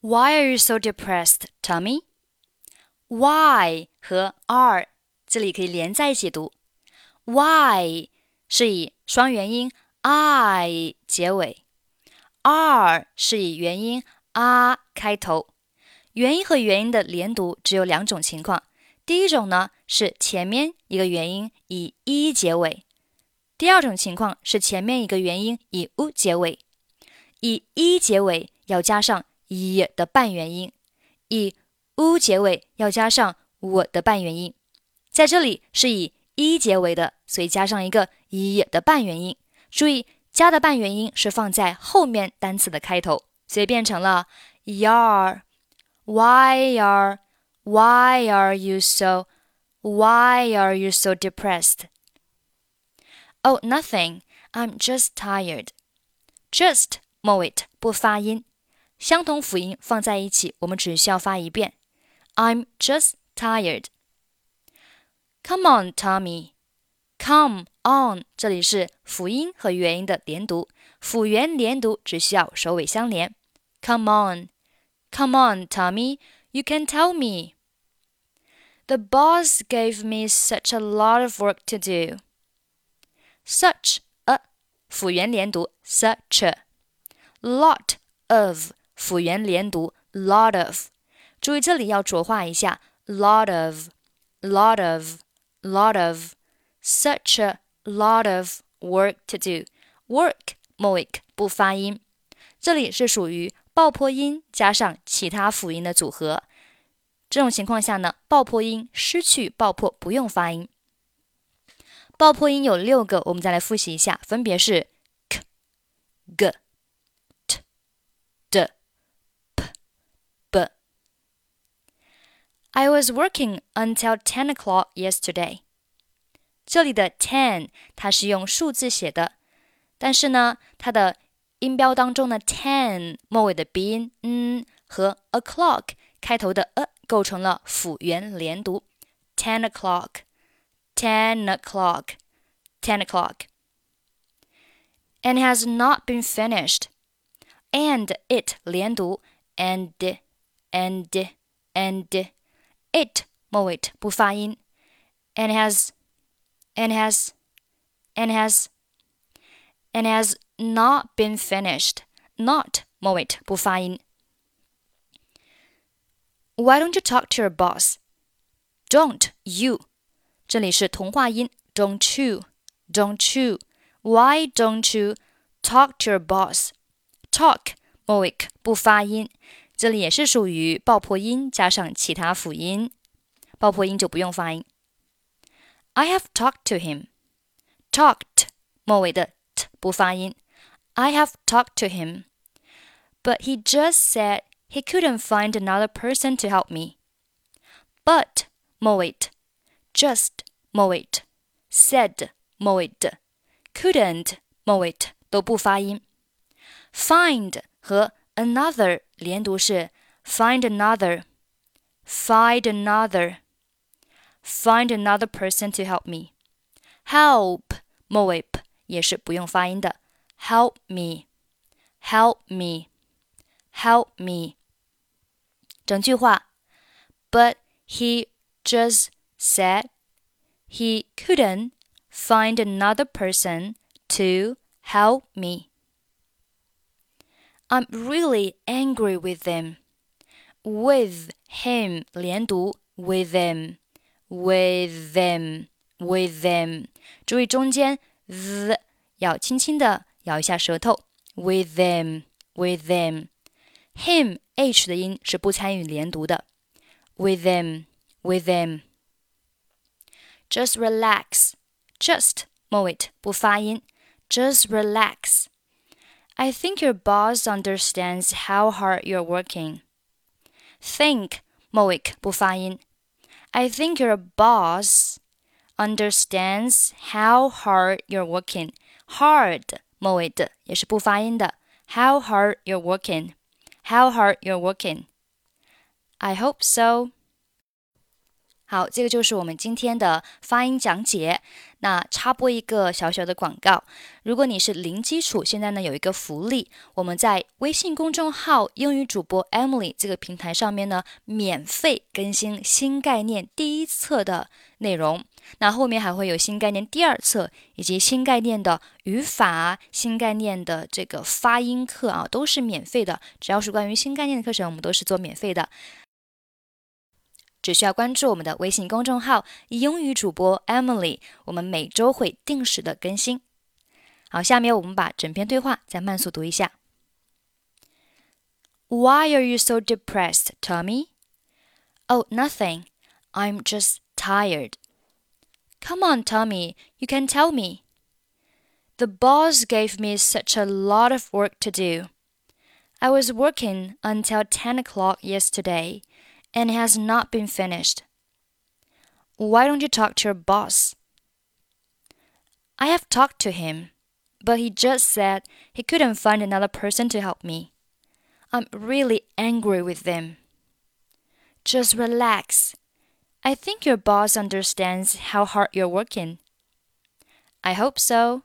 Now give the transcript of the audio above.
Why are you so depressed, Tommy? Why 和 are 这里可以连在一起读。Why 是以双元音 i 结尾，are 是以元音 a 开头。元音和元音的连读只有两种情况。第一种呢是前面一个元音以 e 结尾，第二种情况是前面一个元音以 u 结尾。以 e 结尾要加上 i 的半元音，以 u 结尾要加上我的半元音。在这里是以 e 结尾的，所以加上一个 i 的半元音。注意加的半元音是放在后面单词的开头，所以变成了 yar。Why are Why are you so Why are you so depressed? Oh, nothing. I'm just tired. Just 末尾不发音，相同辅音放在一起，我们只需要发一遍。I'm just tired. Come on, Tommy. Come on，这里是辅音和元音的连读，辅元连读只需要首尾相连。Come on, come on, Tommy, you can tell me. The boss gave me such a lot of work to do. Such a 辅元连读，such a lot of 辅元连读，lot of。注意这里要浊化一下，lot of，lot of，lot of。such a lot of work to do。work moik 不发音，这里是属于爆破音加上其他辅音的组合。这种情况下呢，爆破音失去爆破，不用发音。爆破音有六个，我们再来复习一下，分别是 k、g、I was working until ten o'clock yesterday. 这里的 ten 它是用数字写的，但是呢，它的音标当中呢，ten 末尾的鼻音嗯和 o'clock 开头的 a 构成了辅元连读，ten o'clock，ten o'clock，ten o'clock。And has not been finished. And it 连读，and and and it 末尾不发音，and has and has and has and has not been finished. Not 末尾不发音。Why don't you talk to your boss? Don't you？这里是同化音，don't you? Don't you? Why don't you talk to your boss? Talk 末尾不发音， 这里也是属于爆破音加上其他辅音，爆破音就不用发音。I have talked to him. Talked 末尾的 t 不发音。I have talked to him, but he just said he couldn't find another person to help me. But 末尾 just 末尾 said 末尾 couldn't 末尾都不发音。Find 和 another 连读是 find another, find another。Find another person to help me. Help 末尾 p 也是不用发音的。Help me, help me, help me. 整句话，But he just said he couldn't find another person to help me. I'm really angry with them. With him 连读 with them with them with them，注意中间 the 要轻轻的咬一下舌头。with them with them him h 的音是不参与连读的。with them with them just relax just 末尾不发音。just relax. I think your boss understands how hard you're working. Think 末尾不发音。I think your boss understands how hard you're working. Hard 末尾的也是不发音的。How hard you're working. How hard you're working. I hope so. 好，这个就是我们今天的发音讲解。那插播一个小小的广告，如果你是零基础，现在呢有一个福利，我们在微信公众号英语主播 Emily 这个平台上面呢，免费更新新概念第一册的内容。那后面还会有新概念第二册，以及新概念的语法、新概念的这个发音课啊，都是免费的。只要是关于新概念的课程，我们都是做免费的。只需要关注我们的微信公众号“英语主播 Emily”，我们每周会定时的更新。好，下面我们把整篇对话再慢速读一下。Why are you so depressed, Tommy? Oh, nothing. I'm just tired. Come on, Tommy, you can tell me. The boss gave me such a lot of work to do. I was working until 10 o'clock yesterday and has not been finished. Why don't you talk to your boss? I have talked to him, but he just said he couldn't find another person to help me. I'm really angry with them. Just relax. I think your boss understands how hard you're working. I hope so.